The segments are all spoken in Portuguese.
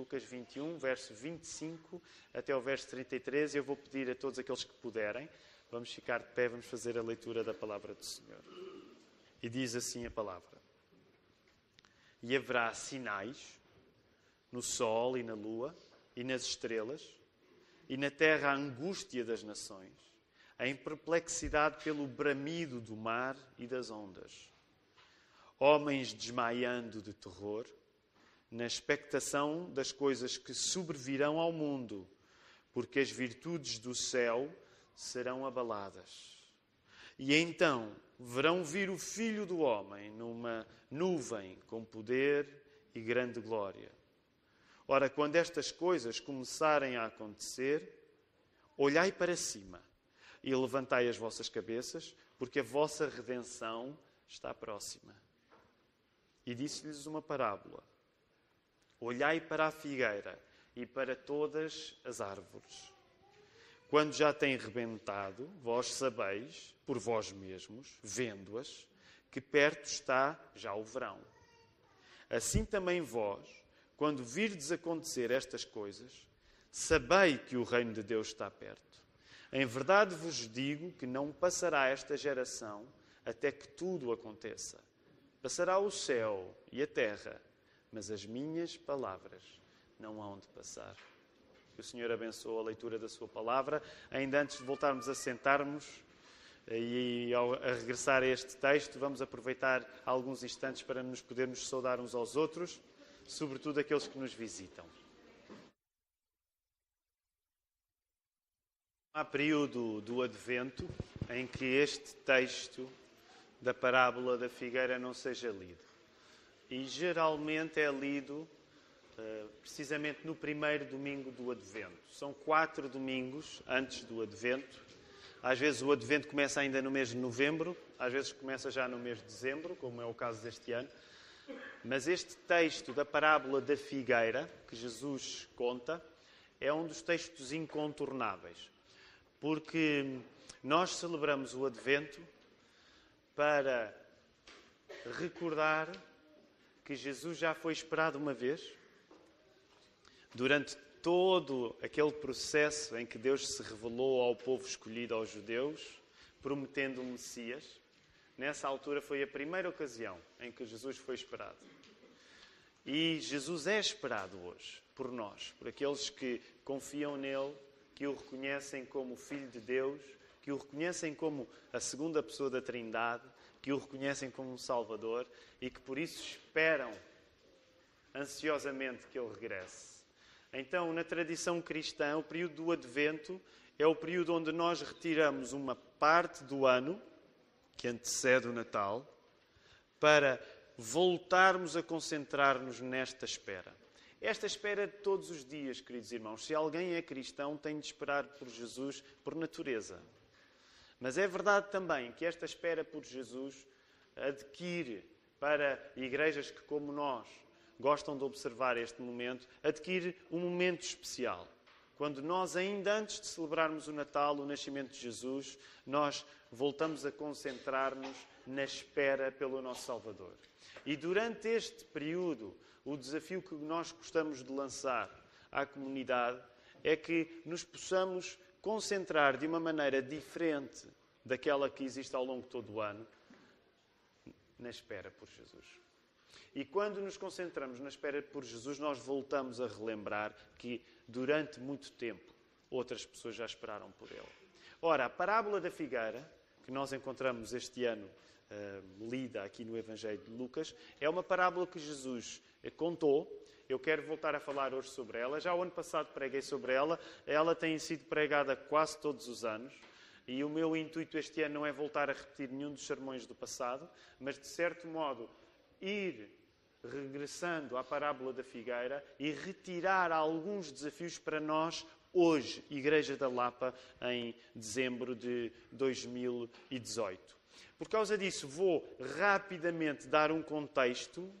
Lucas 21, verso 25 até o verso 33. Eu vou pedir a todos aqueles que puderem, vamos ficar de pé, vamos fazer a leitura da palavra do Senhor. E diz assim a palavra: E haverá sinais no sol e na lua e nas estrelas, e na terra a angústia das nações, em perplexidade pelo bramido do mar e das ondas. Homens desmaiando de terror, na expectação das coisas que sobrevirão ao mundo, porque as virtudes do céu serão abaladas. E então verão vir o Filho do Homem numa nuvem com poder e grande glória. Ora, quando estas coisas começarem a acontecer, olhai para cima e levantai as vossas cabeças, porque a vossa redenção está próxima. E disse-lhes uma parábola: Olhai para a figueira e para todas as árvores. Quando já têm rebentado, vós sabeis, por vós mesmos, vendo-as, que perto está já o verão. Assim também vós, quando virdes acontecer estas coisas, sabei que o reino de Deus está perto. Em verdade vos digo que não passará esta geração até que tudo aconteça. Passará o céu e a terra, mas as minhas palavras não hão de passar. Que o Senhor abençoe a leitura da Sua palavra. Ainda antes de voltarmos a sentarmos e ao, a regressar a este texto, vamos aproveitar alguns instantes para nos podermos saudar uns aos outros, sobretudo aqueles que nos visitam. Há período do Advento em que este texto da parábola da figueira não seja lido e geralmente é lido uh, precisamente no primeiro domingo do Advento. São quatro domingos antes do Advento. Às vezes o Advento começa ainda no mês de novembro, às vezes começa já no mês de dezembro, como é o caso deste ano. Mas este texto da parábola da figueira, que Jesus conta, é um dos textos incontornáveis. Porque nós celebramos o Advento para recordar que Jesus já foi esperado uma vez, durante todo aquele processo em que Deus se revelou ao povo escolhido, aos judeus, prometendo o Messias. Nessa altura foi a primeira ocasião em que Jesus foi esperado. E Jesus é esperado hoje por nós, por aqueles que confiam nele, que o reconhecem como Filho de Deus, que o reconhecem como a segunda pessoa da Trindade que o reconhecem como um Salvador e que por isso esperam ansiosamente que ele regresse. Então, na tradição cristã, o período do Advento é o período onde nós retiramos uma parte do ano, que antecede o Natal, para voltarmos a concentrar-nos nesta espera. Esta espera de todos os dias, queridos irmãos. Se alguém é cristão, tem de esperar por Jesus por natureza. Mas é verdade também que esta espera por Jesus adquire para igrejas que, como nós, gostam de observar este momento, adquire um momento especial. Quando nós, ainda antes de celebrarmos o Natal, o nascimento de Jesus, nós voltamos a concentrar-nos na espera pelo nosso Salvador. E durante este período, o desafio que nós gostamos de lançar à comunidade é que nos possamos concentrar de uma maneira diferente daquela que existe ao longo de todo o ano, na espera por Jesus. E quando nos concentramos na espera por Jesus, nós voltamos a relembrar que durante muito tempo outras pessoas já esperaram por Ele. Ora, a parábola da figueira, que nós encontramos este ano uh, lida aqui no Evangelho de Lucas, é uma parábola que Jesus contou eu quero voltar a falar hoje sobre ela. Já o ano passado preguei sobre ela. Ela tem sido pregada quase todos os anos. E o meu intuito este ano não é voltar a repetir nenhum dos sermões do passado, mas de certo modo ir regressando à parábola da figueira e retirar alguns desafios para nós hoje, Igreja da Lapa, em dezembro de 2018. Por causa disso, vou rapidamente dar um contexto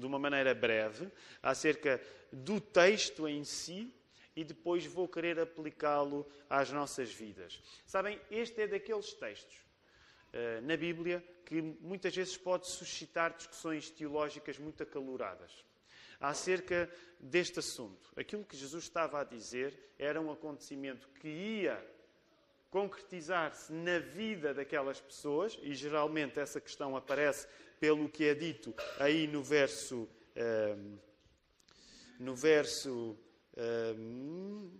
de uma maneira breve, acerca do texto em si e depois vou querer aplicá-lo às nossas vidas. Sabem, este é daqueles textos uh, na Bíblia que muitas vezes pode suscitar discussões teológicas muito acaloradas. acerca deste assunto. Aquilo que Jesus estava a dizer era um acontecimento que ia concretizar-se na vida daquelas pessoas, e geralmente essa questão aparece pelo que é dito aí no verso. Um, no verso. Um,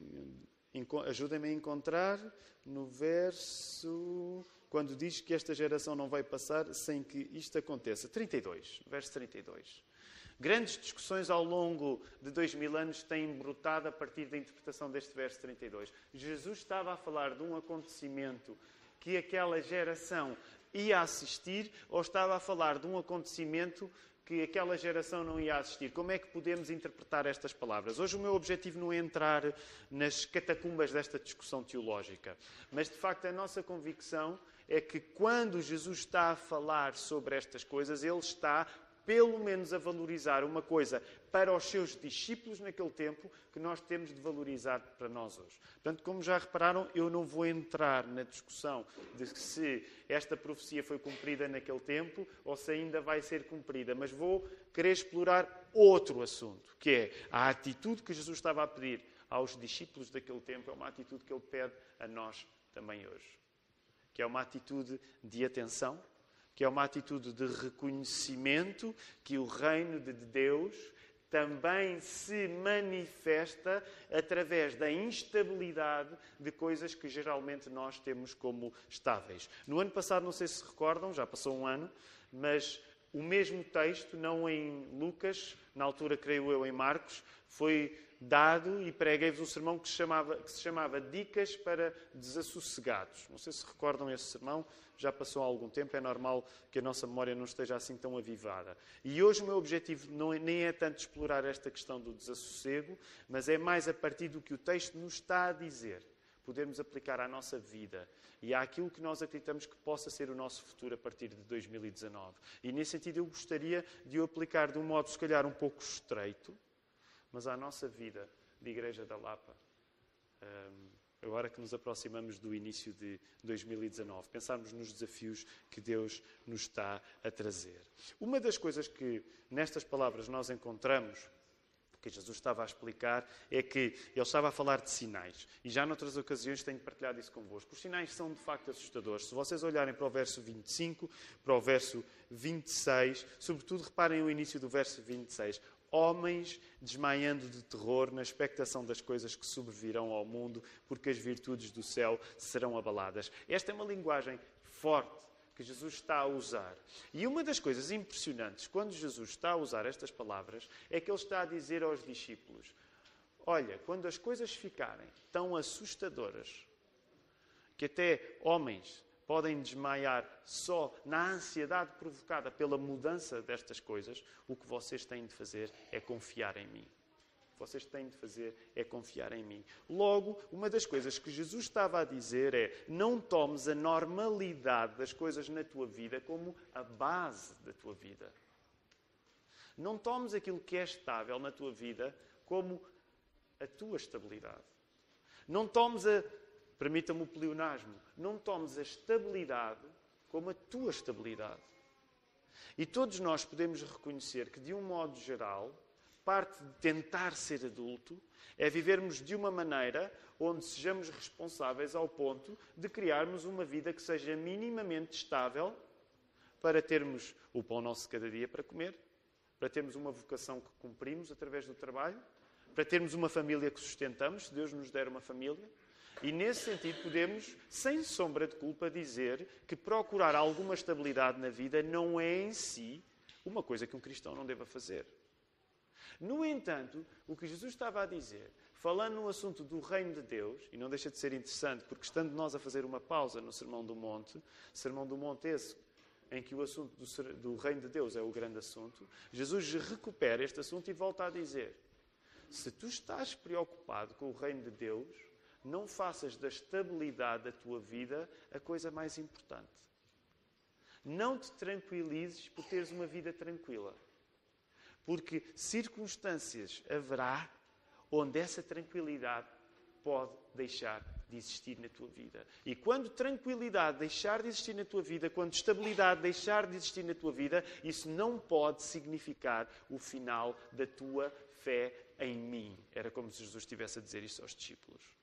Ajudem-me a encontrar no verso. Quando diz que esta geração não vai passar sem que isto aconteça. 32, verso 32. Grandes discussões ao longo de dois mil anos têm brotado a partir da interpretação deste verso 32. Jesus estava a falar de um acontecimento que aquela geração ia assistir ou estava a falar de um acontecimento que aquela geração não ia assistir. Como é que podemos interpretar estas palavras? Hoje o meu objetivo não é entrar nas catacumbas desta discussão teológica, mas de facto a nossa convicção é que quando Jesus está a falar sobre estas coisas, ele está pelo menos a valorizar uma coisa para os seus discípulos naquele tempo que nós temos de valorizar para nós hoje. Portanto, como já repararam, eu não vou entrar na discussão de se esta profecia foi cumprida naquele tempo ou se ainda vai ser cumprida, mas vou querer explorar outro assunto, que é a atitude que Jesus estava a pedir aos discípulos daquele tempo, é uma atitude que ele pede a nós também hoje. Que é uma atitude de atenção, que é uma atitude de reconhecimento que o reino de Deus também se manifesta através da instabilidade de coisas que geralmente nós temos como estáveis. No ano passado, não sei se recordam, já passou um ano, mas o mesmo texto, não em Lucas, na altura creio eu em Marcos, foi dado e preguei-vos um sermão que se, chamava, que se chamava Dicas para Desassossegados. Não sei se recordam esse sermão, já passou há algum tempo, é normal que a nossa memória não esteja assim tão avivada. E hoje o meu objetivo não, é, nem é tanto explorar esta questão do desassossego, mas é mais a partir do que o texto nos está a dizer, podermos aplicar à nossa vida e àquilo que nós acreditamos que possa ser o nosso futuro a partir de 2019. E nesse sentido eu gostaria de o aplicar de um modo, se calhar, um pouco estreito, mas à nossa vida de Igreja da Lapa. Um, agora que nos aproximamos do início de 2019, pensarmos nos desafios que Deus nos está a trazer. Uma das coisas que nestas palavras nós encontramos, que Jesus estava a explicar, é que ele estava a falar de sinais. E já noutras ocasiões tenho partilhado isso convosco. Os sinais são de facto assustadores. Se vocês olharem para o verso 25, para o verso 26, sobretudo reparem o início do verso 26 homens desmaiando de terror na expectação das coisas que sobrevirão ao mundo, porque as virtudes do céu serão abaladas. Esta é uma linguagem forte que Jesus está a usar. E uma das coisas impressionantes quando Jesus está a usar estas palavras é que ele está a dizer aos discípulos: Olha, quando as coisas ficarem tão assustadoras que até homens podem desmaiar só na ansiedade provocada pela mudança destas coisas, o que vocês têm de fazer é confiar em mim. O que vocês têm de fazer é confiar em mim. Logo, uma das coisas que Jesus estava a dizer é: não tomes a normalidade das coisas na tua vida como a base da tua vida. Não tomes aquilo que é estável na tua vida como a tua estabilidade. Não tomes a permita-me o pleonasmo, não tomes a estabilidade como a tua estabilidade. E todos nós podemos reconhecer que, de um modo geral, parte de tentar ser adulto é vivermos de uma maneira onde sejamos responsáveis ao ponto de criarmos uma vida que seja minimamente estável para termos o pão nosso cada dia para comer, para termos uma vocação que cumprimos através do trabalho, para termos uma família que sustentamos, se Deus nos der uma família, e nesse sentido podemos, sem sombra de culpa, dizer que procurar alguma estabilidade na vida não é em si uma coisa que um cristão não deva fazer. No entanto, o que Jesus estava a dizer, falando no assunto do reino de Deus, e não deixa de ser interessante, porque estando nós a fazer uma pausa no Sermão do Monte, Sermão do Monte esse em que o assunto do, do reino de Deus é o grande assunto, Jesus recupera este assunto e volta a dizer: se tu estás preocupado com o reino de Deus, não faças da estabilidade da tua vida a coisa mais importante. Não te tranquilizes por teres uma vida tranquila. Porque circunstâncias haverá onde essa tranquilidade pode deixar de existir na tua vida. E quando tranquilidade deixar de existir na tua vida, quando estabilidade deixar de existir na tua vida, isso não pode significar o final da tua fé em mim. Era como se Jesus estivesse a dizer isso aos discípulos.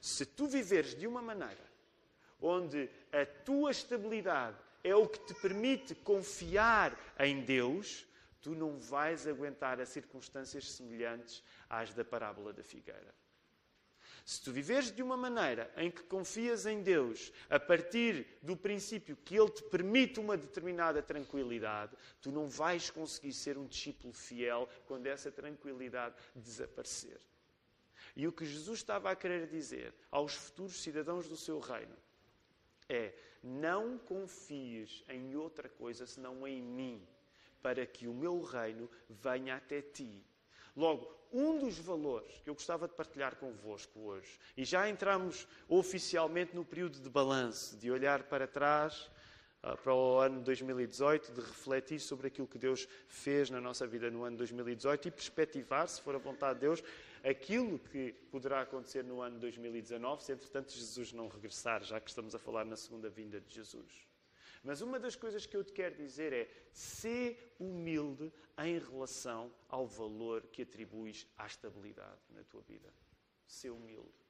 Se tu viveres de uma maneira onde a tua estabilidade é o que te permite confiar em Deus, tu não vais aguentar as circunstâncias semelhantes às da parábola da figueira. Se tu viveres de uma maneira em que confias em Deus a partir do princípio que Ele te permite uma determinada tranquilidade, tu não vais conseguir ser um discípulo fiel quando essa tranquilidade desaparecer. E o que Jesus estava a querer dizer aos futuros cidadãos do seu reino é: não confies em outra coisa senão em mim, para que o meu reino venha até ti. Logo, um dos valores que eu gostava de partilhar convosco hoje, e já entramos oficialmente no período de balanço, de olhar para trás uh, para o ano 2018, de refletir sobre aquilo que Deus fez na nossa vida no ano 2018 e perspectivar, se for a vontade de Deus, aquilo que poderá acontecer no ano 2019, se entretanto Jesus não regressar, já que estamos a falar na segunda vinda de Jesus. Mas uma das coisas que eu te quero dizer é: ser humilde em relação ao valor que atribuis à estabilidade na tua vida. Ser humilde.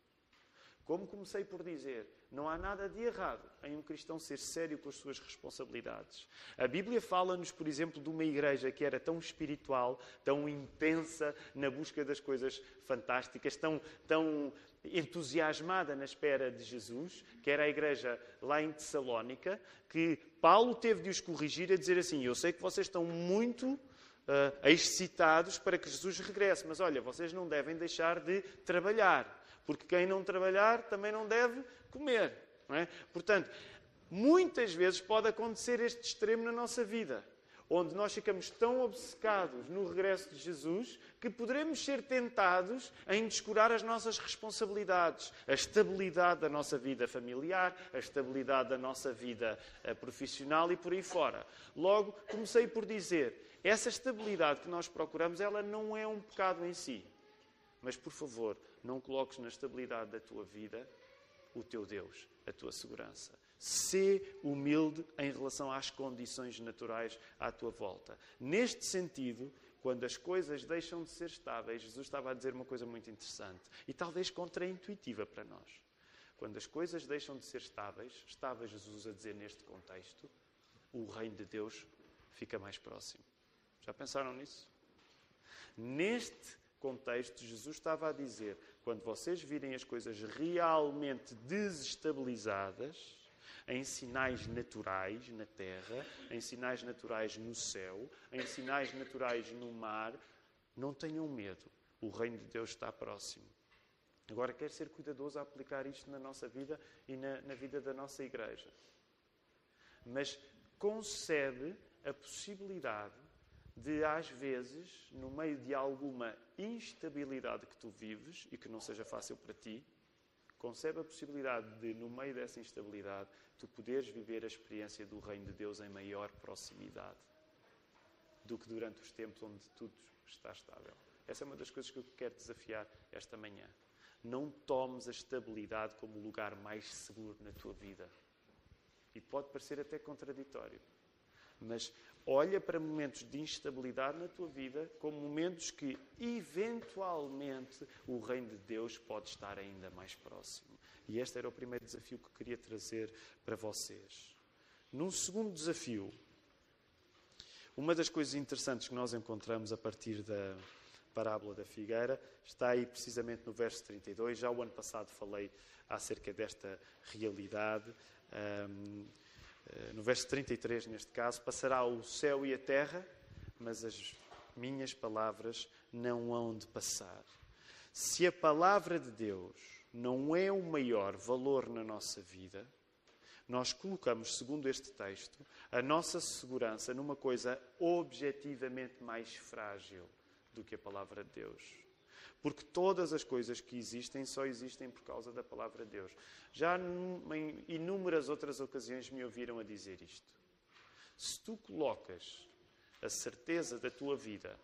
Como comecei por dizer, não há nada de errado em um cristão ser sério com as suas responsabilidades. A Bíblia fala-nos, por exemplo, de uma igreja que era tão espiritual, tão intensa na busca das coisas fantásticas, tão, tão entusiasmada na espera de Jesus, que era a igreja lá em Tessalónica, que Paulo teve de os corrigir a dizer assim: Eu sei que vocês estão muito uh, excitados para que Jesus regresse, mas olha, vocês não devem deixar de trabalhar porque quem não trabalhar também não deve comer. Não é? Portanto, muitas vezes pode acontecer este extremo na nossa vida, onde nós ficamos tão obcecados no regresso de Jesus que poderemos ser tentados em descurar as nossas responsabilidades, a estabilidade da nossa vida familiar, a estabilidade da nossa vida eh, profissional e por aí fora. Logo, comecei por dizer, essa estabilidade que nós procuramos, ela não é um pecado em si. Mas, por favor, não coloques na estabilidade da tua vida o teu Deus, a tua segurança. Sê humilde em relação às condições naturais à tua volta. Neste sentido, quando as coisas deixam de ser estáveis, Jesus estava a dizer uma coisa muito interessante e talvez contraintuitiva para nós. Quando as coisas deixam de ser estáveis, estava Jesus a dizer neste contexto, o reino de Deus fica mais próximo. Já pensaram nisso? Neste contexto, Jesus estava a dizer: quando vocês virem as coisas realmente desestabilizadas, em sinais naturais na terra, em sinais naturais no céu, em sinais naturais no mar, não tenham medo. O reino de Deus está próximo. Agora, quer ser cuidadoso a aplicar isto na nossa vida e na, na vida da nossa igreja. Mas concede a possibilidade de, às vezes, no meio de alguma instabilidade que tu vives e que não seja fácil para ti, concebe a possibilidade de, no meio dessa instabilidade, tu poderes viver a experiência do Reino de Deus em maior proximidade do que durante os tempos onde tudo está estável. Essa é uma das coisas que eu quero desafiar esta manhã. Não tomes a estabilidade como o lugar mais seguro na tua vida. E pode parecer até contraditório. Mas olha para momentos de instabilidade na tua vida como momentos que, eventualmente, o reino de Deus pode estar ainda mais próximo. E este era o primeiro desafio que queria trazer para vocês. Num segundo desafio, uma das coisas interessantes que nós encontramos a partir da parábola da figueira está aí precisamente no verso 32. Já o ano passado falei acerca desta realidade. Um, no verso 33, neste caso, passará o céu e a terra, mas as minhas palavras não hão de passar. Se a palavra de Deus não é o maior valor na nossa vida, nós colocamos, segundo este texto, a nossa segurança numa coisa objetivamente mais frágil do que a palavra de Deus. Porque todas as coisas que existem só existem por causa da palavra de Deus. Já em inúmeras outras ocasiões me ouviram a dizer isto. Se tu colocas a certeza da tua vida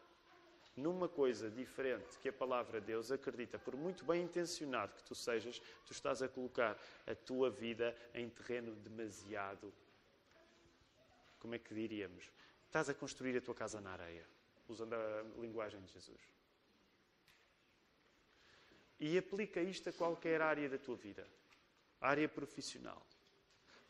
numa coisa diferente que a palavra de Deus, acredita, por muito bem intencionado que tu sejas, tu estás a colocar a tua vida em terreno demasiado. Como é que diríamos? Estás a construir a tua casa na areia, usando a linguagem de Jesus. E aplica isto a qualquer área da tua vida, área profissional.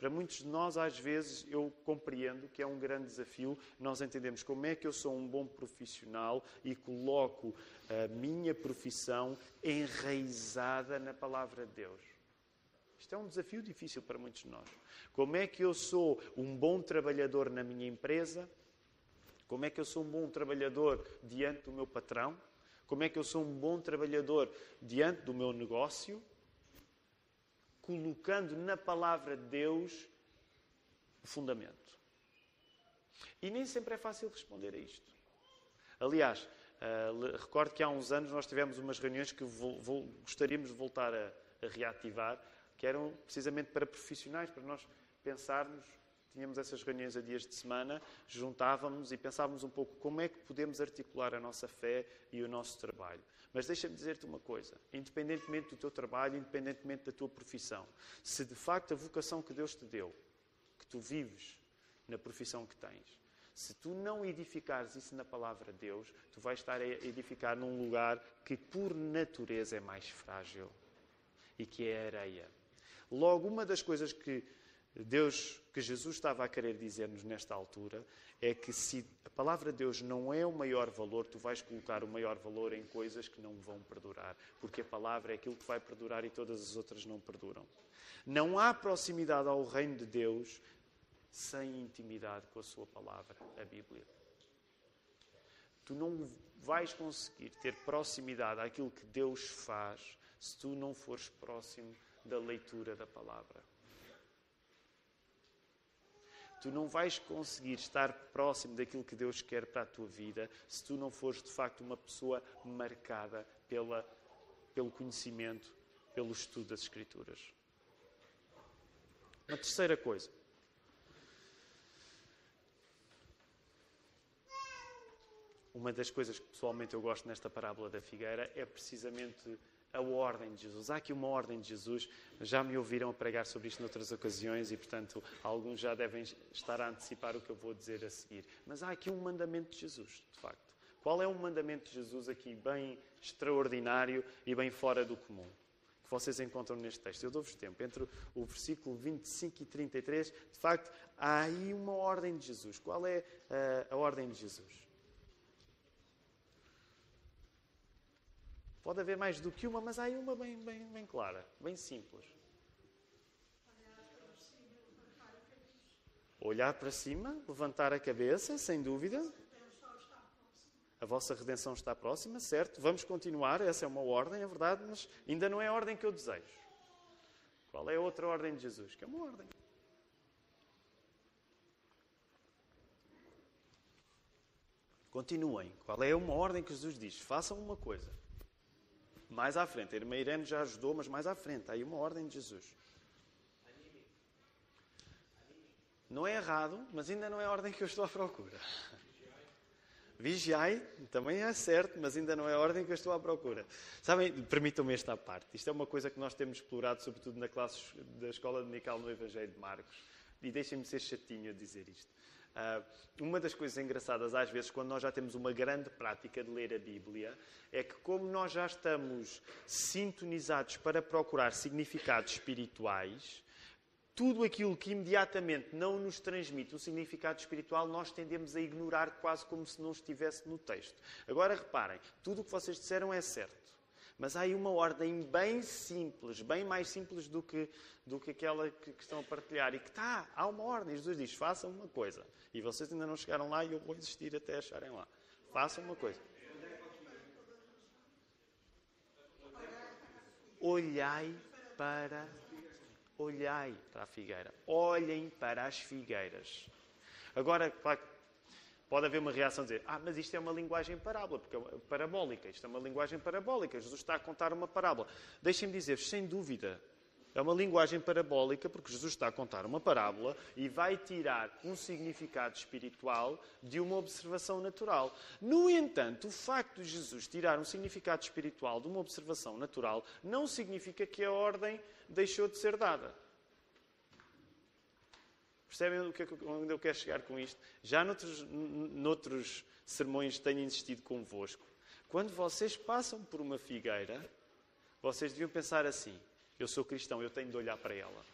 Para muitos de nós, às vezes, eu compreendo que é um grande desafio nós entendemos como é que eu sou um bom profissional e coloco a minha profissão enraizada na palavra de Deus. Isto é um desafio difícil para muitos de nós. Como é que eu sou um bom trabalhador na minha empresa? Como é que eu sou um bom trabalhador diante do meu patrão? Como é que eu sou um bom trabalhador diante do meu negócio? colocando na palavra de Deus o fundamento. E nem sempre é fácil responder a isto. Aliás, uh, recordo que há uns anos nós tivemos umas reuniões que gostaríamos de voltar a, a reativar, que eram precisamente para profissionais, para nós pensarmos tínhamos essas reuniões a dias de semana, juntávamos e pensávamos um pouco como é que podemos articular a nossa fé e o nosso trabalho. Mas deixa-me dizer-te uma coisa: independentemente do teu trabalho, independentemente da tua profissão, se de facto a vocação que Deus te deu, que tu vives na profissão que tens, se tu não edificares isso na palavra de Deus, tu vais estar a edificar num lugar que por natureza é mais frágil e que é areia. Logo, uma das coisas que Deus, que Jesus estava a querer dizer-nos nesta altura, é que se a palavra de Deus não é o maior valor, tu vais colocar o maior valor em coisas que não vão perdurar. Porque a palavra é aquilo que vai perdurar e todas as outras não perduram. Não há proximidade ao reino de Deus sem intimidade com a sua palavra, a Bíblia. Tu não vais conseguir ter proximidade àquilo que Deus faz se tu não fores próximo da leitura da palavra. Tu não vais conseguir estar próximo daquilo que Deus quer para a tua vida se tu não fores de facto uma pessoa marcada pela, pelo conhecimento, pelo estudo das Escrituras. Uma terceira coisa. Uma das coisas que pessoalmente eu gosto nesta parábola da figueira é precisamente a ordem de Jesus. Há aqui uma ordem de Jesus. Já me ouviram pregar sobre isto noutras ocasiões e, portanto, alguns já devem estar a antecipar o que eu vou dizer a seguir. Mas há aqui um mandamento de Jesus, de facto. Qual é um mandamento de Jesus aqui bem extraordinário e bem fora do comum? Que vocês encontram neste texto. Eu dou-vos tempo. Entre o versículo 25 e 33, de facto, há aí uma ordem de Jesus. Qual é a, eh, a ordem de Jesus? Pode haver mais do que uma, mas há aí uma bem, bem, bem clara, bem simples. Olhar para cima, levantar a cabeça, sem dúvida. A vossa redenção está próxima, certo? Vamos continuar, essa é uma ordem, é verdade, mas ainda não é a ordem que eu desejo. Qual é a outra ordem de Jesus? Que é uma ordem. Continuem. Qual é uma ordem que Jesus diz? Façam uma coisa. Mais à frente. A irmã Irene já ajudou, mas mais à frente. Há aí uma ordem de Jesus. Não é errado, mas ainda não é a ordem que eu estou à procura. Vigiai, também é certo, mas ainda não é a ordem que eu estou à procura. Sabem, permitam-me esta parte. Isto é uma coisa que nós temos explorado, sobretudo na classe da Escola Dominical no Evangelho de Marcos. E deixem-me ser chatinho a dizer isto. Uh, uma das coisas engraçadas, às vezes, quando nós já temos uma grande prática de ler a Bíblia, é que, como nós já estamos sintonizados para procurar significados espirituais, tudo aquilo que imediatamente não nos transmite um significado espiritual, nós tendemos a ignorar quase como se não estivesse no texto. Agora reparem, tudo o que vocês disseram é certo. Mas há aí uma ordem bem simples, bem mais simples do que, do que aquela que, que, estão a partilhar. E que está, há uma ordem. Jesus diz: façam uma coisa. E vocês ainda não chegaram lá e eu vou insistir até acharem lá. Façam uma coisa. Olhai para. Olhai para a figueira. Olhem para as figueiras. Agora, claro, Pode haver uma reação de dizer, ah, mas isto é uma linguagem parábola, porque é parabólica, isto é uma linguagem parabólica, Jesus está a contar uma parábola. Deixem-me dizer, sem dúvida, É uma linguagem parabólica, porque Jesus está a contar uma parábola e vai tirar um significado espiritual de uma observação natural. No entanto, o facto de Jesus tirar um significado espiritual de uma observação natural não significa que a ordem deixou de ser dada. Percebem o que, é onde eu quero chegar com isto? Já noutros, noutros sermões tenho insistido convosco. Quando vocês passam por uma figueira, vocês deviam pensar assim: eu sou cristão, eu tenho de olhar para ela.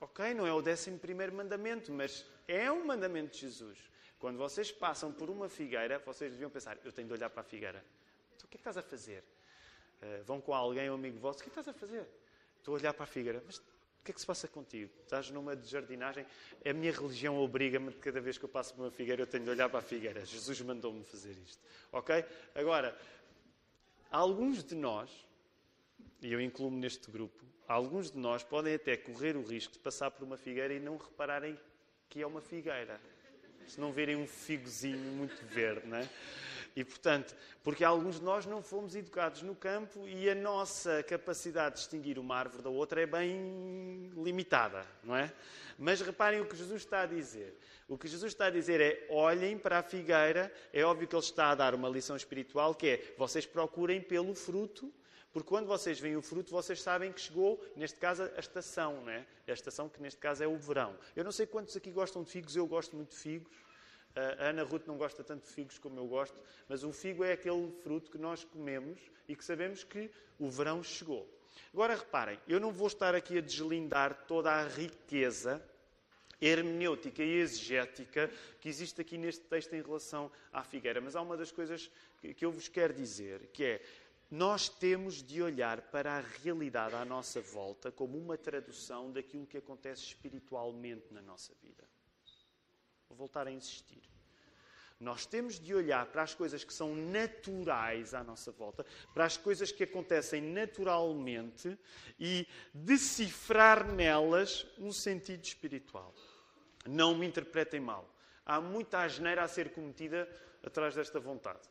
Ok, não é o décimo primeiro mandamento, mas é um mandamento de Jesus. Quando vocês passam por uma figueira, vocês deviam pensar: eu tenho de olhar para a figueira. Então, o que é que estás a fazer? Uh, vão com alguém, um amigo vosso, o que é que estás a fazer? Estou a olhar para a figueira. Mas o que é que se passa contigo? Estás numa de jardinagem? A minha religião obriga-me, cada vez que eu passo por uma figueira, eu tenho de olhar para a figueira. Jesus mandou-me fazer isto. Ok? Agora, alguns de nós, e eu incluo-me neste grupo, alguns de nós podem até correr o risco de passar por uma figueira e não repararem que é uma figueira. Se não verem um figozinho muito verde, não é? E, portanto, porque alguns de nós não fomos educados no campo e a nossa capacidade de distinguir uma árvore da outra é bem limitada, não é? Mas reparem o que Jesus está a dizer. O que Jesus está a dizer é: olhem para a figueira. É óbvio que ele está a dar uma lição espiritual que é: vocês procurem pelo fruto, porque quando vocês veem o fruto, vocês sabem que chegou, neste caso, a estação, não é? A estação que neste caso é o verão. Eu não sei quantos aqui gostam de figos, eu gosto muito de figos. A Ana Ruth não gosta tanto de figos como eu gosto, mas o figo é aquele fruto que nós comemos e que sabemos que o verão chegou. Agora reparem, eu não vou estar aqui a deslindar toda a riqueza hermenêutica e exegética que existe aqui neste texto em relação à figueira, mas há uma das coisas que eu vos quero dizer, que é nós temos de olhar para a realidade à nossa volta como uma tradução daquilo que acontece espiritualmente na nossa vida. Vou voltar a insistir. Nós temos de olhar para as coisas que são naturais à nossa volta, para as coisas que acontecem naturalmente e decifrar nelas um sentido espiritual. Não me interpretem mal. Há muita asneira a ser cometida atrás desta vontade.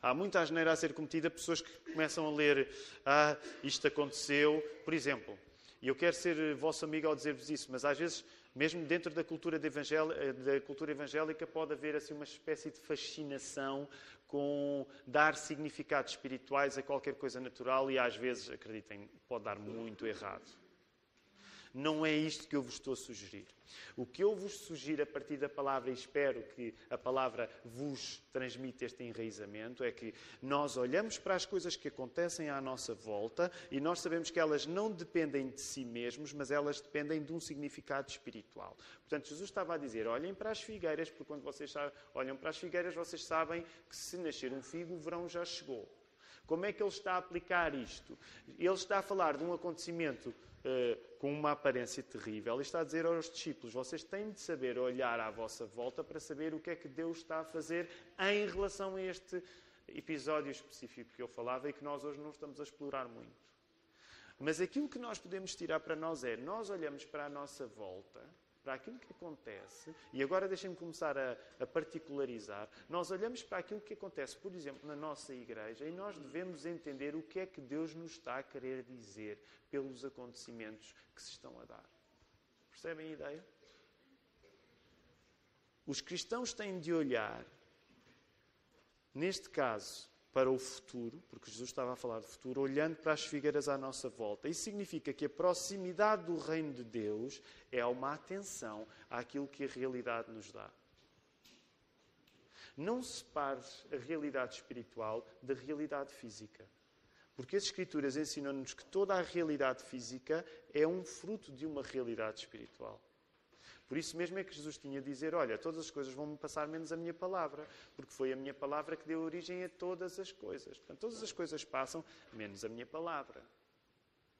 Há muita asneira a ser cometida, pessoas que começam a ler, ah, isto aconteceu. Por exemplo, e eu quero ser vosso amigo ao dizer-vos isso, mas às vezes mesmo dentro da cultura, de da cultura evangélica pode haver assim uma espécie de fascinação com dar significados espirituais a qualquer coisa natural e às vezes, acreditem, pode dar muito errado. Não é isto que eu vos estou a sugerir. O que eu vos sugiro a partir da palavra, e espero que a palavra vos transmita este enraizamento, é que nós olhamos para as coisas que acontecem à nossa volta e nós sabemos que elas não dependem de si mesmos, mas elas dependem de um significado espiritual. Portanto, Jesus estava a dizer: olhem para as figueiras, porque quando vocês olham para as figueiras, vocês sabem que se nascer um figo, o verão já chegou. Como é que ele está a aplicar isto? Ele está a falar de um acontecimento uh, com uma aparência terrível e está a dizer aos discípulos: vocês têm de saber olhar à vossa volta para saber o que é que Deus está a fazer em relação a este episódio específico que eu falava e que nós hoje não estamos a explorar muito. Mas aquilo que nós podemos tirar para nós é: nós olhamos para a nossa volta para aquilo que acontece, e agora deixem-me começar a, a, particularizar, nós olhamos para aquilo que acontece, por exemplo, na nossa igreja, e nós devemos entender o que é que Deus nos está a querer dizer pelos acontecimentos que se estão a dar. Percebem a ideia? Os cristãos têm de olhar, neste caso, para o futuro, porque Jesus estava a falar do futuro, olhando para as figueiras à nossa volta. Isso significa que a proximidade do reino de Deus é uma atenção àquilo que a realidade nos dá. Não separes a realidade espiritual da realidade física. Porque as Escrituras ensinam-nos que toda a realidade física é um fruto de uma realidade espiritual. Por isso mesmo é que Jesus tinha de dizer: Olha, todas as coisas vão-me passar menos a minha palavra, porque foi a minha palavra que deu origem a todas as coisas. Portanto, todas as coisas passam, menos a minha palavra.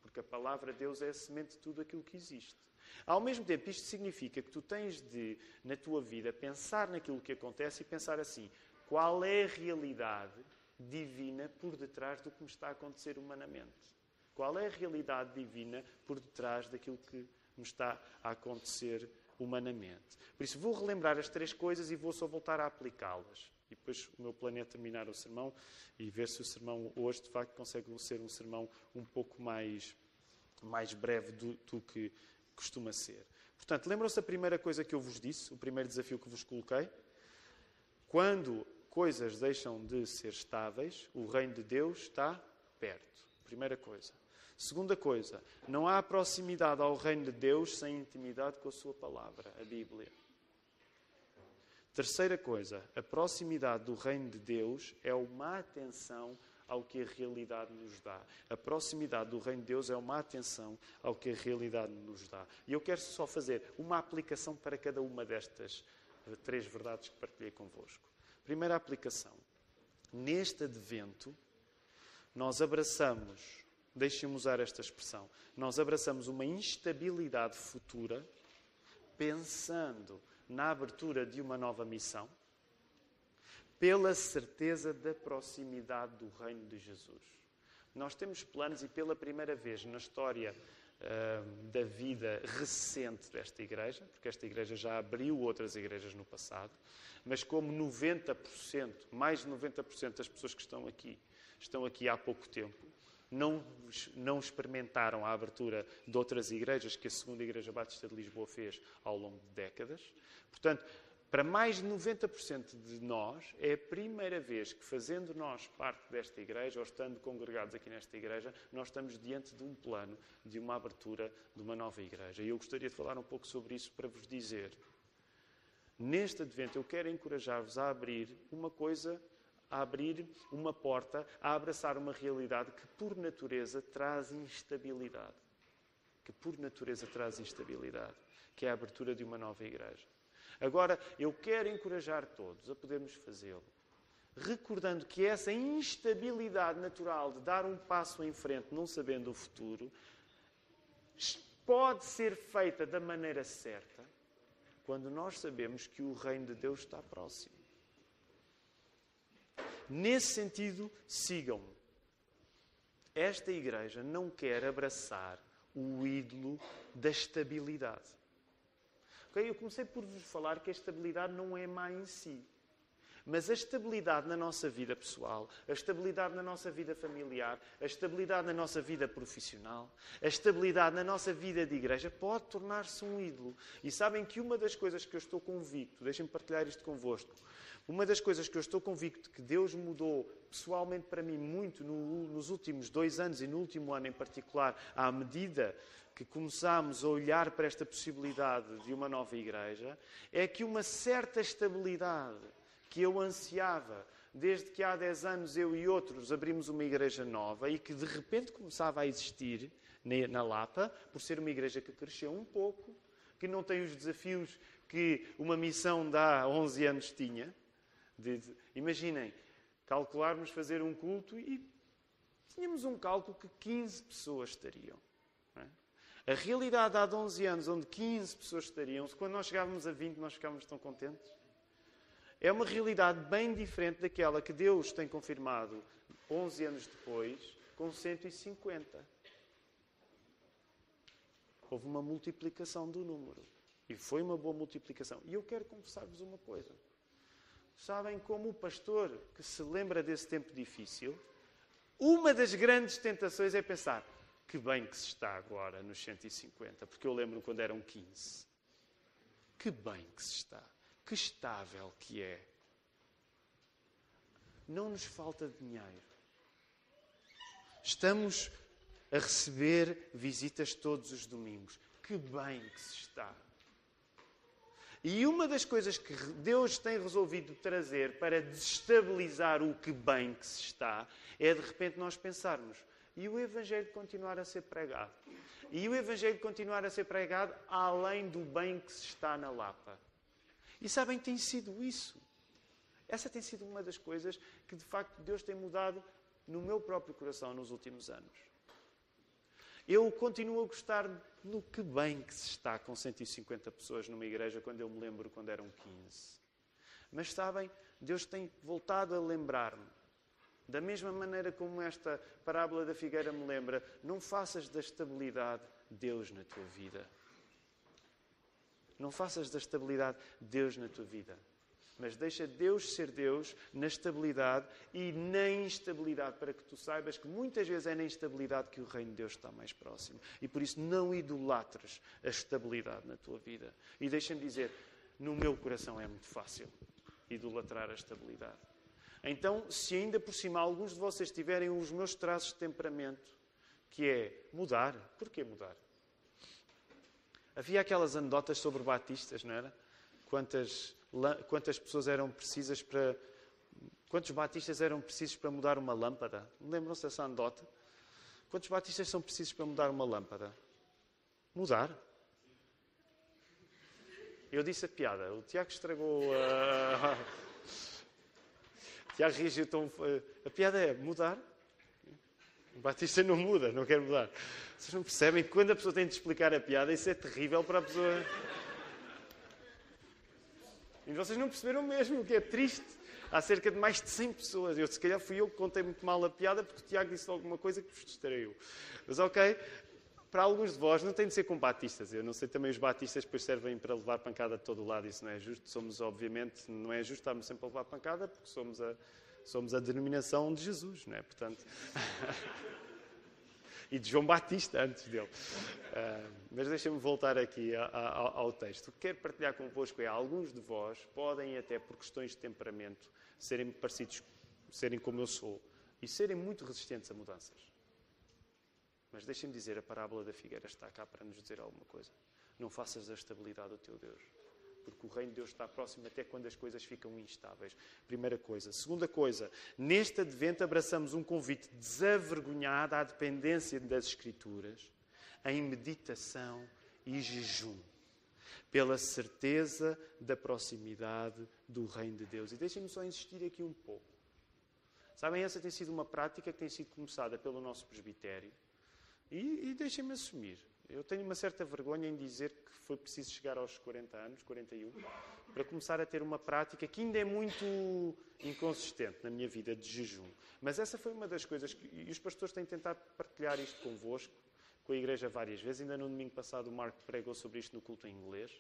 Porque a palavra de Deus é a semente de tudo aquilo que existe. Ao mesmo tempo, isto significa que tu tens de, na tua vida, pensar naquilo que acontece e pensar assim: qual é a realidade divina por detrás do que me está a acontecer humanamente? Qual é a realidade divina por detrás daquilo que me está a acontecer humanamente. Por isso, vou relembrar as três coisas e vou só voltar a aplicá-las. E depois o meu plano é terminar o sermão e ver se o sermão hoje, de facto, consegue ser um sermão um pouco mais, mais breve do, do que costuma ser. Portanto, lembram-se da primeira coisa que eu vos disse, o primeiro desafio que vos coloquei? Quando coisas deixam de ser estáveis, o reino de Deus está perto. Primeira coisa. Segunda coisa, não há proximidade ao reino de Deus sem intimidade com a sua palavra, a Bíblia. Terceira coisa, a proximidade do reino de Deus é uma atenção ao que a realidade nos dá. A proximidade do reino de Deus é uma atenção ao que a realidade nos dá. E eu quero só fazer uma aplicação para cada uma destas três verdades que partilhei convosco. Primeira aplicação. Neste advento, nós abraçamos, deixem-me usar esta expressão, nós abraçamos uma instabilidade futura pensando na abertura de uma nova missão, pela certeza da proximidade do reino de Jesus. Nós temos planos e pela primeira vez na história uh, da vida recente desta igreja, porque esta igreja já abriu outras igrejas no passado, mas como 90%, mais de 90% das pessoas que estão aqui, estão aqui há pouco tempo, não, não experimentaram a abertura de outras igrejas que a Segunda Igreja Batista de Lisboa fez ao longo de décadas. Portanto, para mais de 90% de nós, é a primeira vez que, fazendo nós parte desta igreja, ou estando congregados aqui nesta igreja, nós estamos diante de um plano de uma abertura de uma nova igreja. E eu gostaria de falar um pouco sobre isso para vos dizer. Neste advento, eu quero encorajar-vos a abrir uma coisa a abrir uma porta, a abraçar uma realidade que, por natureza, traz instabilidade. Que, por natureza, traz instabilidade. Que é a abertura de uma nova igreja. Agora, eu quero encorajar todos a podermos fazê-lo, recordando que essa instabilidade natural de dar um passo em frente, não sabendo o futuro, pode ser feita da maneira certa quando nós sabemos que o reino de Deus está próximo. Nesse sentido, sigam-me. Esta igreja não quer abraçar o ídolo da estabilidade. Okay? Eu comecei por vos falar que a estabilidade não é má em si. Mas a estabilidade na nossa vida pessoal, a estabilidade na nossa vida familiar, a estabilidade na nossa vida profissional, a estabilidade na nossa vida de igreja pode tornar-se um ídolo. E sabem que uma das coisas que eu estou convicto, deixem-me partilhar isto convosco, uma das coisas que eu estou convicto que Deus mudou pessoalmente para mim muito no, nos últimos dois anos e no último ano em particular, à medida que começámos a olhar para esta possibilidade de uma nova igreja, é que uma certa estabilidade que eu ansiava desde que há 10 anos eu e outros abrimos uma igreja nova e que de repente começava a existir na Lapa, por ser uma igreja que cresceu um pouco, que não tem os desafios que uma missão de há 11 anos tinha, de, de, imaginem, calcularmos fazer um culto e tínhamos um cálculo que 15 pessoas estariam. É? A realidade há 11 anos, onde 15 pessoas estariam, quando nós chegávamos a 20, nós ficávamos tão contentes. É uma realidade bem diferente daquela que Deus tem confirmado 11 anos depois, com 150. Houve uma multiplicação do número. E foi uma boa multiplicação. E eu quero confessar-vos uma coisa. Sabem como o pastor que se lembra desse tempo difícil, uma das grandes tentações é pensar que bem que se está agora nos 150, porque eu lembro quando eram 15. Que bem que se está, que estável que é. Não nos falta dinheiro. Estamos a receber visitas todos os domingos. Que bem que se está. E uma das coisas que Deus tem resolvido trazer para desestabilizar o que bem que se está é de repente nós pensarmos e o Evangelho continuar a ser pregado. E o Evangelho continuar a ser pregado além do bem que se está na Lapa. E sabem, tem sido isso. Essa tem sido uma das coisas que de facto Deus tem mudado no meu próprio coração nos últimos anos. Eu continuo a gostar do que bem que se está com 150 pessoas numa igreja quando eu me lembro quando eram 15. Mas sabem, Deus tem voltado a lembrar-me. Da mesma maneira como esta parábola da figueira me lembra, não faças da estabilidade Deus na tua vida. Não faças da estabilidade Deus na tua vida. Mas deixa Deus ser Deus na estabilidade e na instabilidade, para que tu saibas que muitas vezes é na instabilidade que o reino de Deus está mais próximo. E por isso não idolatres a estabilidade na tua vida. E deixa-me dizer, no meu coração é muito fácil idolatrar a estabilidade. Então, se ainda por cima alguns de vocês tiverem os meus traços de temperamento, que é mudar, porquê mudar? Havia aquelas anedotas sobre batistas, não era? Quantas, quantas pessoas eram precisas para. Quantos batistas eram precisos para mudar uma lâmpada? Lembram-se dessa anedota? Quantos batistas são precisos para mudar uma lâmpada? Mudar. Eu disse a piada. O Tiago estragou a. Tiago reagiu tão. A piada é mudar. O Batista não muda, não quer mudar. Vocês não percebem que quando a pessoa tem de explicar a piada, isso é terrível para a pessoa. E vocês não perceberam mesmo, o que é triste. Há cerca de mais de 100 pessoas. Eu, se calhar fui eu que contei muito mal a piada, porque o Tiago disse alguma coisa que vos distraiu. Mas ok, para alguns de vós não tem de ser com batistas. Eu não sei, também os batistas depois servem para levar pancada de todo o lado. Isso não é justo. Somos, obviamente, não é justo estarmos sempre a levar pancada, porque somos a, somos a denominação de Jesus, não é? Portanto... e de João Batista antes dele. Uh, mas deixem-me voltar aqui ao texto. O que quero partilhar convosco é alguns de vós podem, até por questões de temperamento, serem parecidos, serem como eu sou e serem muito resistentes a mudanças. Mas deixem-me dizer, a parábola da figueira está cá para nos dizer alguma coisa. Não faças a estabilidade do teu Deus porque o reino de Deus está próximo até quando as coisas ficam instáveis. Primeira coisa. Segunda coisa, neste advento abraçamos um convite desavergonhado à dependência das Escrituras, em meditação e jejum, pela certeza da proximidade do reino de Deus. E deixem-me só insistir aqui um pouco. Sabem, essa tem sido uma prática que tem sido começada pelo nosso presbitério. E, e deixem-me assumir. Eu tenho uma certa vergonha em dizer que foi preciso chegar aos 40 anos, 41, para começar a ter uma prática que ainda é muito inconsistente na minha vida de jejum. Mas essa foi uma das coisas que. E os pastores têm tentado partilhar isto convosco, com a igreja várias vezes. Ainda no domingo passado o Marco pregou sobre isto no culto em inglês.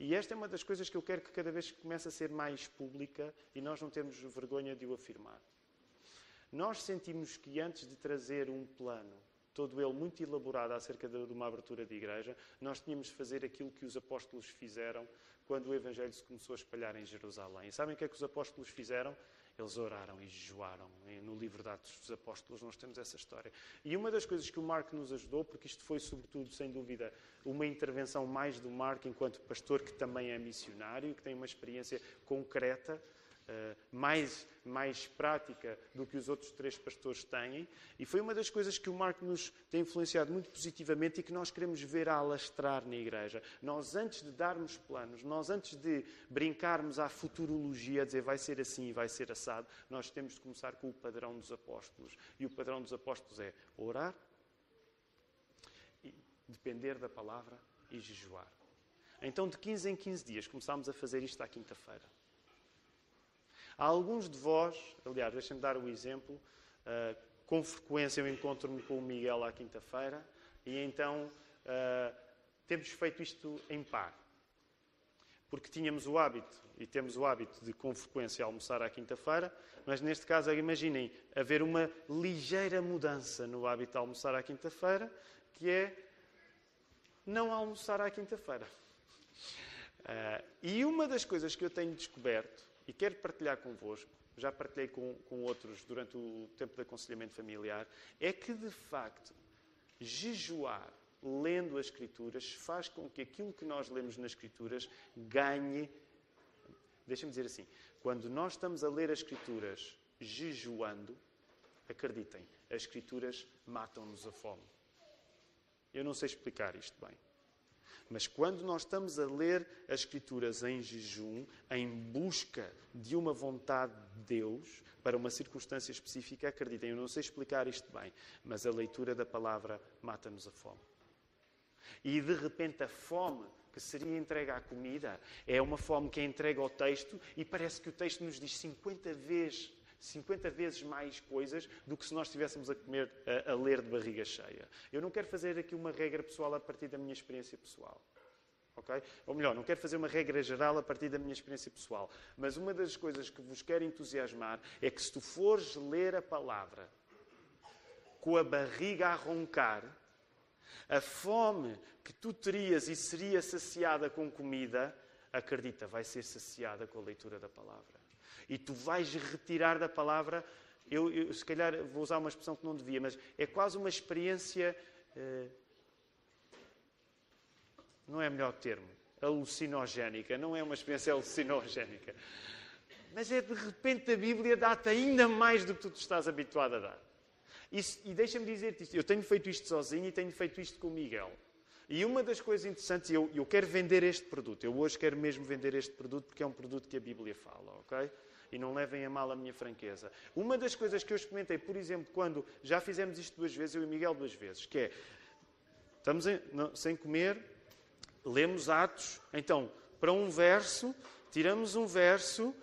E esta é uma das coisas que eu quero que cada vez comece a ser mais pública e nós não temos vergonha de o afirmar. Nós sentimos que antes de trazer um plano todo ele muito elaborado acerca de uma abertura de igreja, nós tínhamos de fazer aquilo que os apóstolos fizeram quando o Evangelho se começou a espalhar em Jerusalém. E sabem o que é que os apóstolos fizeram? Eles oraram e jejuaram. No livro de Atos dos Apóstolos nós temos essa história. E uma das coisas que o Marco nos ajudou, porque isto foi, sobretudo, sem dúvida, uma intervenção mais do Marco enquanto pastor, que também é missionário, que tem uma experiência concreta mais, mais prática do que os outros três pastores têm. E foi uma das coisas que o Marco nos tem influenciado muito positivamente e que nós queremos ver a alastrar na igreja. Nós, antes de darmos planos, nós, antes de brincarmos à futurologia, a dizer vai ser assim e vai ser assado, nós temos de começar com o padrão dos apóstolos. E o padrão dos apóstolos é orar, depender da palavra e jejuar. Então, de 15 em 15 dias, começámos a fazer isto à quinta-feira. Há alguns de vós, aliás, deixem-me dar o exemplo, uh, com frequência eu encontro-me com o Miguel à quinta-feira e então uh, temos feito isto em par. Porque tínhamos o hábito, e temos o hábito de com frequência almoçar à quinta-feira, mas neste caso, imaginem, haver uma ligeira mudança no hábito de almoçar à quinta-feira, que é não almoçar à quinta-feira. Uh, e uma das coisas que eu tenho descoberto e quero partilhar convosco, já partilhei com, com outros durante o tempo de aconselhamento familiar, é que de facto jejuar lendo as Escrituras faz com que aquilo que nós lemos nas Escrituras ganhe. Deixa-me dizer assim: quando nós estamos a ler as Escrituras jejuando, acreditem, as Escrituras matam-nos a fome. Eu não sei explicar isto bem. Mas quando nós estamos a ler as Escrituras em jejum, em busca de uma vontade de Deus para uma circunstância específica, acreditem, eu não sei explicar isto bem, mas a leitura da palavra mata-nos a fome. E de repente a fome que seria entregue à comida é uma fome que é entregue ao texto e parece que o texto nos diz 50 vezes 50 vezes mais coisas do que se nós estivéssemos a comer, a, a, ler de barriga cheia. Eu não quero fazer aqui uma regra pessoal a partir da minha experiência pessoal. Okay? Ou melhor, não quero fazer uma regra geral a partir da minha experiência pessoal, mas uma das coisas que vos quero entusiasmar é que se tu fores ler a palavra com a barriga a roncar, a fome que tu terias e seria saciada com comida, acredita, vai ser saciada com a leitura da palavra. E tu vais retirar da palavra, eu, eu se calhar vou usar uma expressão que não devia, mas é quase uma experiência. Eh, não é melhor termo, alucinogénica, não é uma experiência alucinogénica. Mas é de repente a Bíblia dá-te ainda mais do que tu estás habituado a dar. Isso, e deixa-me dizer-te isto, eu tenho feito isto sozinho e tenho feito isto com o Miguel. E uma das coisas interessantes, eu, eu quero vender este produto, eu hoje quero mesmo vender este produto porque é um produto que a Bíblia fala, ok? E não levem a mal a minha franqueza. Uma das coisas que eu experimentei, por exemplo, quando já fizemos isto duas vezes, eu e Miguel duas vezes, que é, estamos em, não, sem comer, lemos Atos, então, para um verso, tiramos um verso, uh,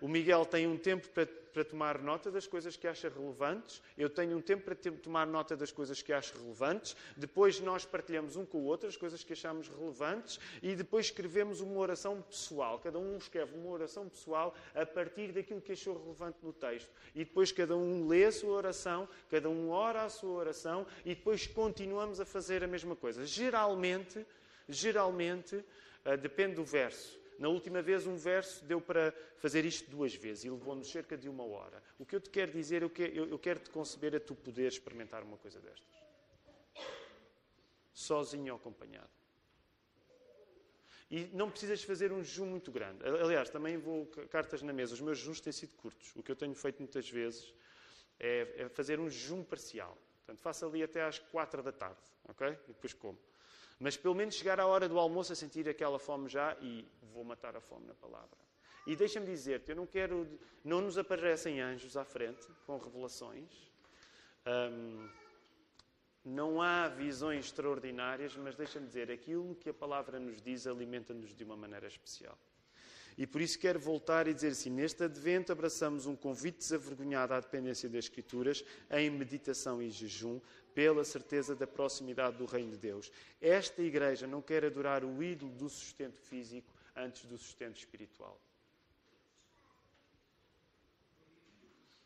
o Miguel tem um tempo para, para, tomar nota das coisas que acha relevantes, eu tenho um tempo para tomar nota das coisas que acho relevantes, depois nós partilhamos um com o outro as coisas que achamos relevantes e depois escrevemos uma oração pessoal. Cada um escreve uma oração pessoal a partir daquilo que achou relevante no texto. E depois cada um lê a sua oração, cada um ora a sua oração e depois continuamos a fazer a mesma coisa. Geralmente, Geralmente, uh, depende do verso. Na última vez, um verso deu para fazer isto duas vezes e levou-nos cerca de uma hora. O que eu te quero dizer, eu quero, eu quero te conceber a tu poder experimentar uma coisa destas. Sozinho ou acompanhado. E não precisas fazer um jejum muito grande. Aliás, também vou cartas na mesa. Os meus jejuns têm sido curtos. O que eu tenho feito muitas vezes é, é fazer um jejum parcial. Portanto, faço ali até às quatro da tarde, ok? E depois como. Mas pelo menos chegar à hora do almoço a sentir aquela fome já e vou matar a fome na palavra. E deixa-me dizer-te, eu não quero. Não nos aparecem anjos à frente com revelações. Um, não há visões extraordinárias, mas deixa-me dizer, aquilo que a palavra nos diz alimenta-nos de uma maneira especial. E por isso quero voltar e dizer assim: neste advento abraçamos um convite desavergonhado à dependência das Escrituras, em meditação e jejum, pela certeza da proximidade do Reino de Deus. Esta igreja não quer adorar o ídolo do sustento físico antes do sustento espiritual.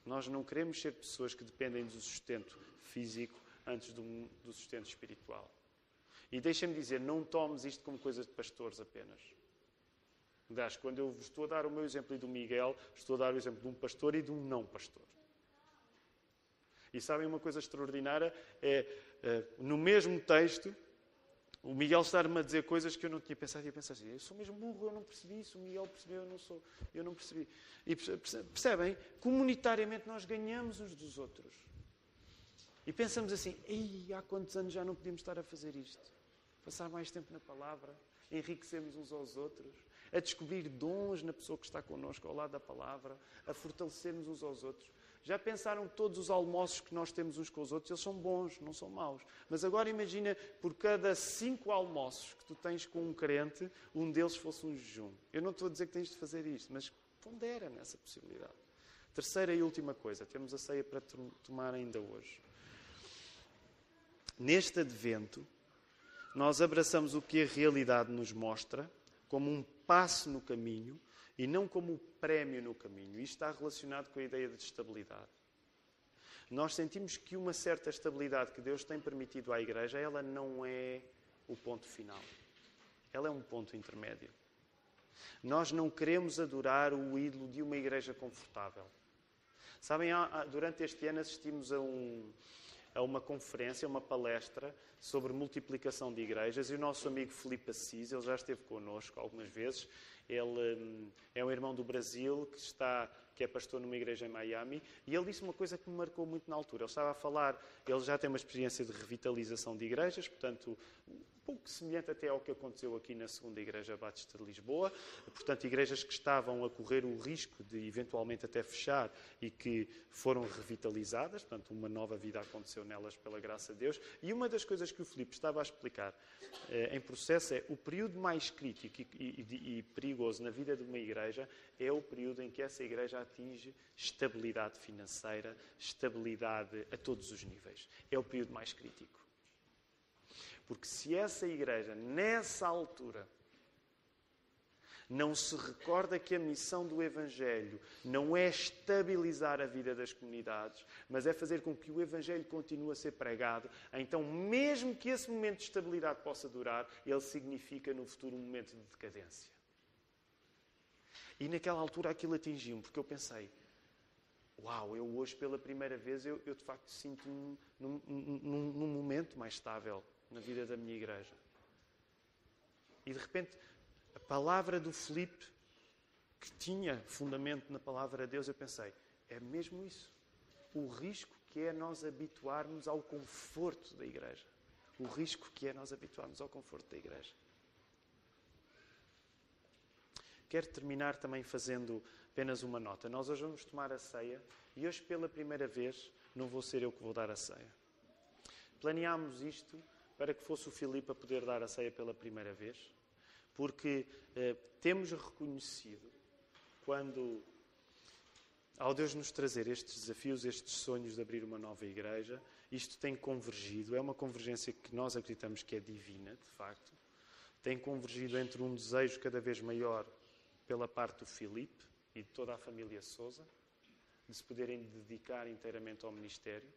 Nós não queremos ser pessoas que dependem do sustento físico antes do, sustento espiritual. E deixa-me dizer, não tomes isto como coisa de pastores apenas. Aliás, quando eu estou a dar o meu exemplo e do Miguel, estou a dar o exemplo de um pastor e de um não pastor. E sabem uma coisa extraordinária? É, é no mesmo texto, o Miguel estar-me a dizer coisas que eu não tinha pensado. E eu pensava assim, eu sou mesmo burro, eu não percebi isso. O Miguel percebeu, eu não sou. Eu não percebi. E percebem? Comunitariamente nós ganhamos uns dos outros. E pensamos assim, Ei, há quantos anos já não podíamos estar a fazer isto? Passar mais tempo na palavra, enriquecermos uns aos outros, a descobrir dons na pessoa que está connosco ao lado da palavra, a fortalecermos uns aos outros. Já pensaram todos os almoços que nós temos uns com os outros, eles são bons, não são maus. Mas agora imagina, por cada cinco almoços que tu tens com um crente, um deles fosse um jejum. Eu não estou a dizer que tens de fazer isto, mas pondera nessa possibilidade. Terceira e última coisa, temos a ceia para tomar ainda hoje. Neste advento, nós abraçamos o que a realidade nos mostra como um passo no caminho e não como prémio no caminho. Isto está relacionado com a ideia de estabilidade. Nós sentimos que uma certa estabilidade que Deus tem permitido à Igreja, ela não é o ponto final. Ela é um ponto intermédio. Nós não queremos adorar o ídolo de uma igreja confortável. Sabem, durante este ano assistimos a, um, a uma conferência, uma palestra sobre multiplicação de igrejas e o nosso amigo Filipe Assis, ele já esteve connosco algumas vezes, ele hum, é um irmão do Brasil que está que é pastor numa igreja em Miami, e ele disse uma coisa que me marcou muito na altura. Ele estava a falar, ele já tem uma experiência de revitalização de igrejas, portanto, um pouco semelhante até ao que aconteceu aqui na segunda Igreja Batista de Lisboa. Portanto, igrejas que estavam a correr o risco de eventualmente até fechar e que foram revitalizadas, portanto, uma nova vida aconteceu nelas pela graça de Deus. E uma das coisas que o Filipe estava a explicar eh, em processo é o período mais crítico e, e, e perigoso na vida de uma igreja é o período em que essa igreja atinge estabilidade financeira, estabilidade a todos os níveis. É o período mais crítico. Porque se essa igreja, nessa altura, não se recorda que a missão do Evangelho não é estabilizar a vida das comunidades, mas é fazer com que o Evangelho continue a ser pregado, então, mesmo que esse momento de estabilidade possa durar, ele significa no futuro um momento de decadência. E naquela altura aquilo atingiu-me, porque eu pensei: Uau, eu hoje pela primeira vez eu, eu de facto sinto-me num, num, num momento mais estável na vida da minha igreja. E de repente a palavra do Filipe, que tinha fundamento na palavra de Deus, eu pensei, é mesmo isso. O risco que é nós habituarmos ao conforto da igreja. O risco que é nós habituarmos ao conforto da igreja. Quero terminar também fazendo apenas uma nota. Nós hoje vamos tomar a ceia e hoje, pela primeira vez, não vou ser eu que vou dar a ceia. Planeámos isto para que fosse o Filipe a poder dar a ceia pela primeira vez porque eh, temos reconhecido quando, ao Deus nos trazer estes desafios, estes sonhos de abrir uma nova igreja, isto tem convergido, é uma convergência que nós acreditamos que é divina, de facto, tem convergido entre um desejo cada vez maior pela parte do Filipe e de toda a família Souza, de se poderem dedicar inteiramente ao ministério,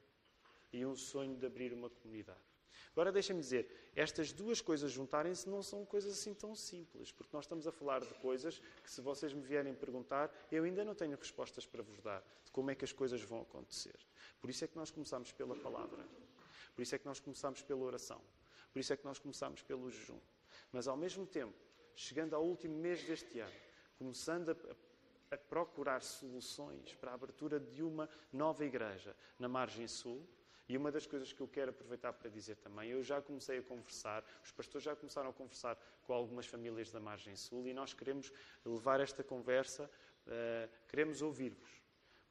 e um sonho de abrir uma comunidade. Agora deixem-me dizer, estas duas coisas juntarem-se não são coisas assim tão simples, porque nós estamos a falar de coisas que, se vocês me vierem perguntar, eu ainda não tenho respostas para vos dar de como é que as coisas vão acontecer. Por isso é que nós começamos pela palavra, por isso é que nós começamos pela oração, por isso é que nós começamos pelo jejum. Mas ao mesmo tempo, chegando ao último mês deste ano, começando a, a procurar soluções para a abertura de uma nova igreja na margem sul, e uma das coisas que eu quero aproveitar para dizer também, eu já comecei a conversar, os pastores já começaram a conversar com algumas famílias da Margem Sul e nós queremos levar esta conversa, uh, queremos ouvir-vos.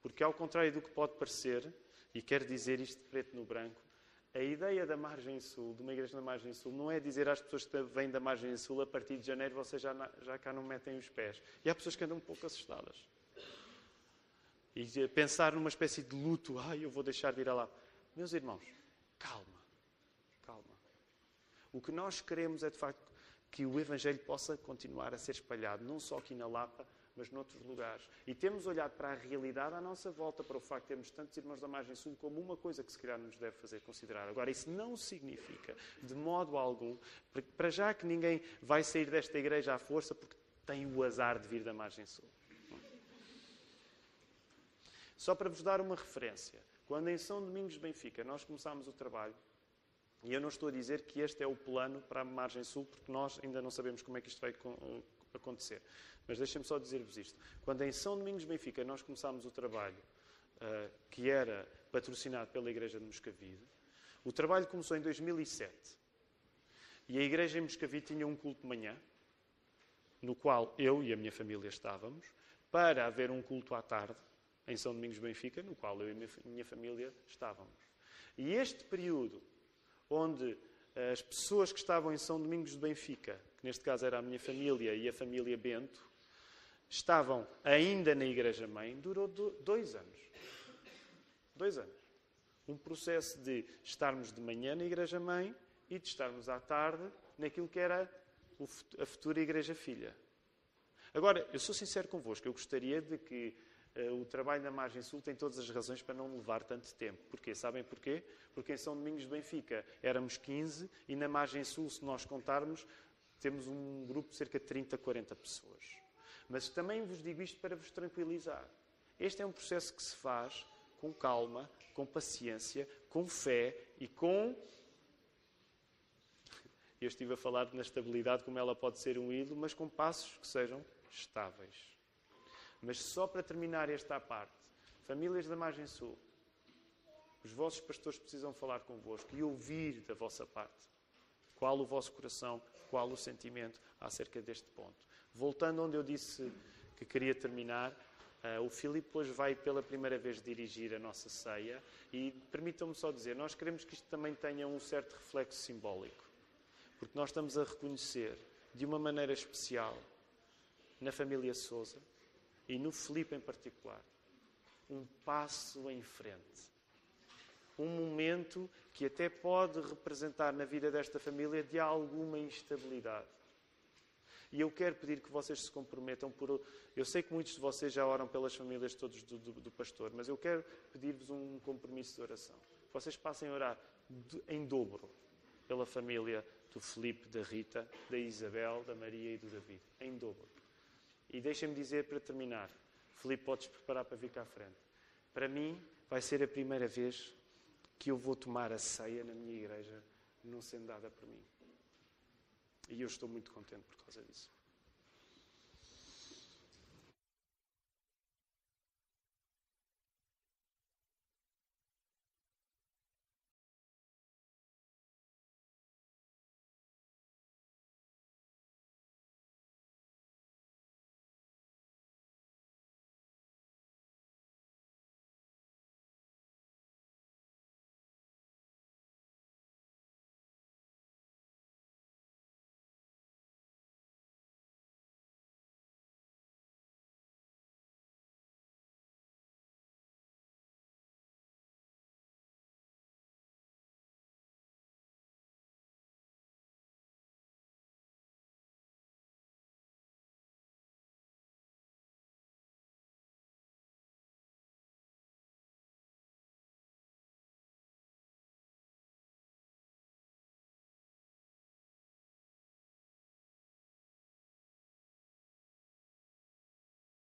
Porque, ao contrário do que pode parecer, e quero dizer isto preto no branco, a ideia da Margem Sul, de uma igreja da Margem Sul, não é dizer às pessoas que vêm da Margem Sul a partir de janeiro vocês já, já cá não metem os pés. E há pessoas que andam um pouco assustadas. E pensar numa espécie de luto, ai, eu vou deixar de ir lá. Meus irmãos, calma, calma. O que nós queremos é, de facto, que o Evangelho possa continuar a ser espalhado, não só aqui na Lapa, mas noutros lugares. E temos olhado para a realidade à nossa volta, para o facto de termos tantos irmãos da margem sul, como uma coisa que se calhar nos deve fazer considerar. Agora, isso não significa, de modo algum, para já que ninguém vai sair desta igreja à força porque tem o azar de vir da margem sul. Só para vos dar uma referência. Quando em São Domingos de Benfica nós começámos o trabalho, e eu não estou a dizer que este é o plano para a margem sul, porque nós ainda não sabemos como é que isto vai acontecer. Mas deixem-me só dizer-vos isto. Quando em São Domingos Benfica nós começámos o trabalho, uh, que era patrocinado pela Igreja de Moscavide, o trabalho começou em 2007. E a Igreja em Moscavide tinha um culto de manhã, no qual eu e a minha família estávamos, para haver um culto à tarde, em São Domingos Benfica, no qual eu e a minha família estávamos. E este período, onde as pessoas que estavam em São Domingos de Benfica, que neste caso era a minha família e a família Bento, estavam ainda na Igreja-mãe, durou dois anos. Dois anos. Um processo de estarmos de manhã na Igreja-mãe e de estarmos à tarde naquilo que era a futura Igreja-filha. Agora, eu sou sincero convosco, eu gostaria de que eh, o trabalho na margem sul tem todas as razões para não levar tanto tempo. Porquê? Sabem porquê? Porque em São Domingos de Benfica éramos 15 e na margem sul, se nós contarmos, temos um grupo de cerca de 30, 40 pessoas. Mas também vos digo isto para vos tranquilizar. Este é um processo que se faz com calma, com paciência, com fé e com. Eu estive a falar na estabilidade, como ela pode ser um ídolo, mas com passos que sejam estáveis. Mas só para terminar esta parte, famílias da Margem Sul, os vossos pastores precisam falar convosco e ouvir da vossa parte qual o vosso coração, qual o sentimento acerca deste ponto. Voltando onde eu disse que queria terminar, uh, o Filipe hoje vai pela primeira vez dirigir a nossa ceia e permitam-me só dizer, nós queremos que isto também tenha um certo reflexo simbólico, porque nós estamos a reconhecer de uma maneira especial na família Souza e no Filipe em particular, um passo em frente. Um momento que até pode representar na vida desta família de alguma instabilidade. E eu quero pedir que vocês se comprometam por. Eu sei que muitos de vocês já oram pelas famílias todos do, do, do pastor, mas eu quero pedir-vos um compromisso de oração. Vocês passem a orar em dobro pela família do Felipe, da Rita, da Isabel, da Maria e do David. Em dobro. E deixem-me dizer para terminar: Felipe, podes preparar para vir cá à frente. Para mim, vai ser a primeira vez que eu vou tomar a ceia na minha igreja, não sendo dada por mim. E eu estou muito contente por causa disso.